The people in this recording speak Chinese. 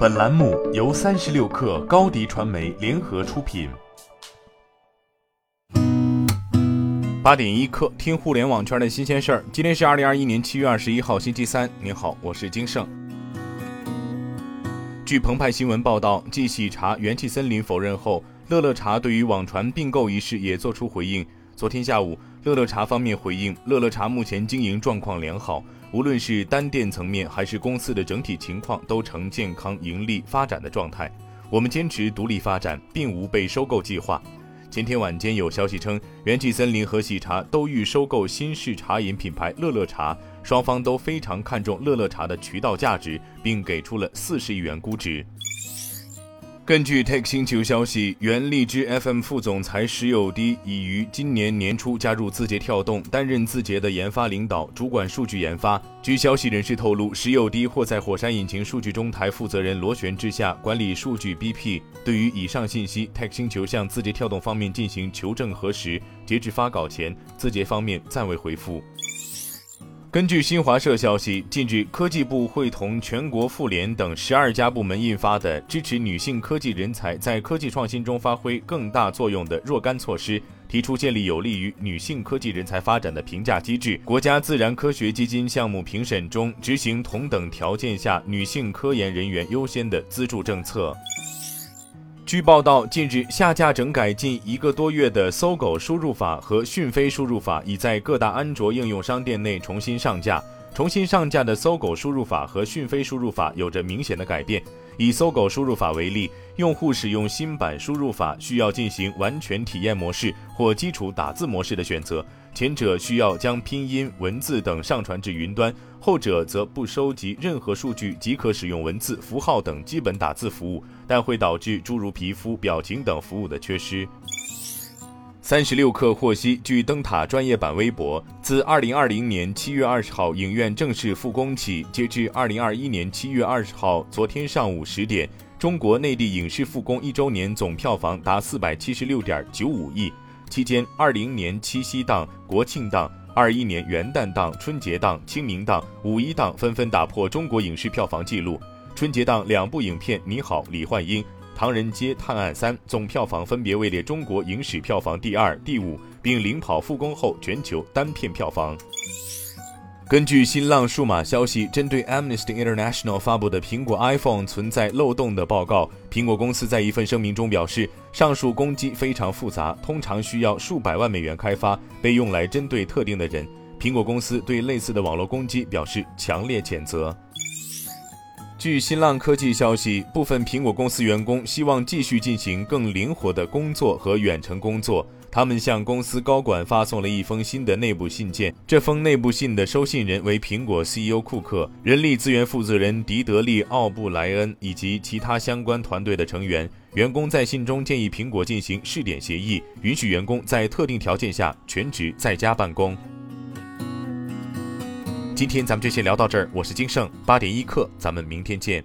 本栏目由三十六氪高低传媒联合出品。八点一刻，听互联网圈的新鲜事儿。今天是二零二一年七月二十一号，星期三。您好，我是金盛。据澎湃新闻报道，继喜茶、元气森林否认后，乐乐茶对于网传并购一事也作出回应。昨天下午，乐乐茶方面回应，乐乐茶目前经营状况良好。无论是单店层面还是公司的整体情况，都呈健康盈利发展的状态。我们坚持独立发展，并无被收购计划。前天晚间有消息称，元气森林和喜茶都欲收购新式茶饮品牌乐乐茶，双方都非常看重乐乐茶的渠道价值，并给出了四十亿元估值。根据 Take 星球消息，原荔枝 FM 副总裁石友迪已于今年年初加入字节跳动，担任字节的研发领导，主管数据研发。据消息人士透露，石友迪或在火山引擎数据中台负责人螺旋之下管理数据 BP。对于以上信息，Take 星球向字节跳动方面进行求证核实，截至发稿前，字节方面暂未回复。根据新华社消息，近日科技部会同全国妇联等十二家部门印发的支持女性科技人才在科技创新中发挥更大作用的若干措施，提出建立有利于女性科技人才发展的评价机制。国家自然科学基金项目评审中执行同等条件下女性科研人员优先的资助政策。据报道，近日下架整改近一个多月的搜狗输入法和讯飞输入法已在各大安卓应用商店内重新上架。重新上架的搜狗输入法和讯飞输入法有着明显的改变。以搜狗输入法为例，用户使用新版输入法需要进行完全体验模式或基础打字模式的选择，前者需要将拼音、文字等上传至云端，后者则不收集任何数据即可使用文字、符号等基本打字服务。但会导致诸如皮肤、表情等服务的缺失。三十六氪获悉，据灯塔专业版微博，自二零二零年七月二十号影院正式复工起，截至二零二一年七月二十号昨天上午十点，中国内地影视复工一周年总票房达四百七十六点九五亿。期间，二零年七夕档、国庆档、二一年元旦档、春节档、清明档、五一档纷纷打破中国影视票房纪录。春节档两部影片《你好，李焕英》《唐人街探案三》总票房分别位列中国影史票房第二、第五，并领跑复工后全球单片票房。根据新浪数码消息，针对 Amnesty International 发布的苹果 iPhone 存在漏洞的报告，苹果公司在一份声明中表示，上述攻击非常复杂，通常需要数百万美元开发，被用来针对特定的人。苹果公司对类似的网络攻击表示强烈谴责。据新浪科技消息，部分苹果公司员工希望继续进行更灵活的工作和远程工作。他们向公司高管发送了一封新的内部信件。这封内部信的收信人为苹果 CEO 库克、人力资源负责人迪德利·奥布莱恩以及其他相关团队的成员。员工在信中建议苹果进行试点协议，允许员工在特定条件下全职在家办公。今天咱们就先聊到这儿，我是金盛八点一刻，咱们明天见。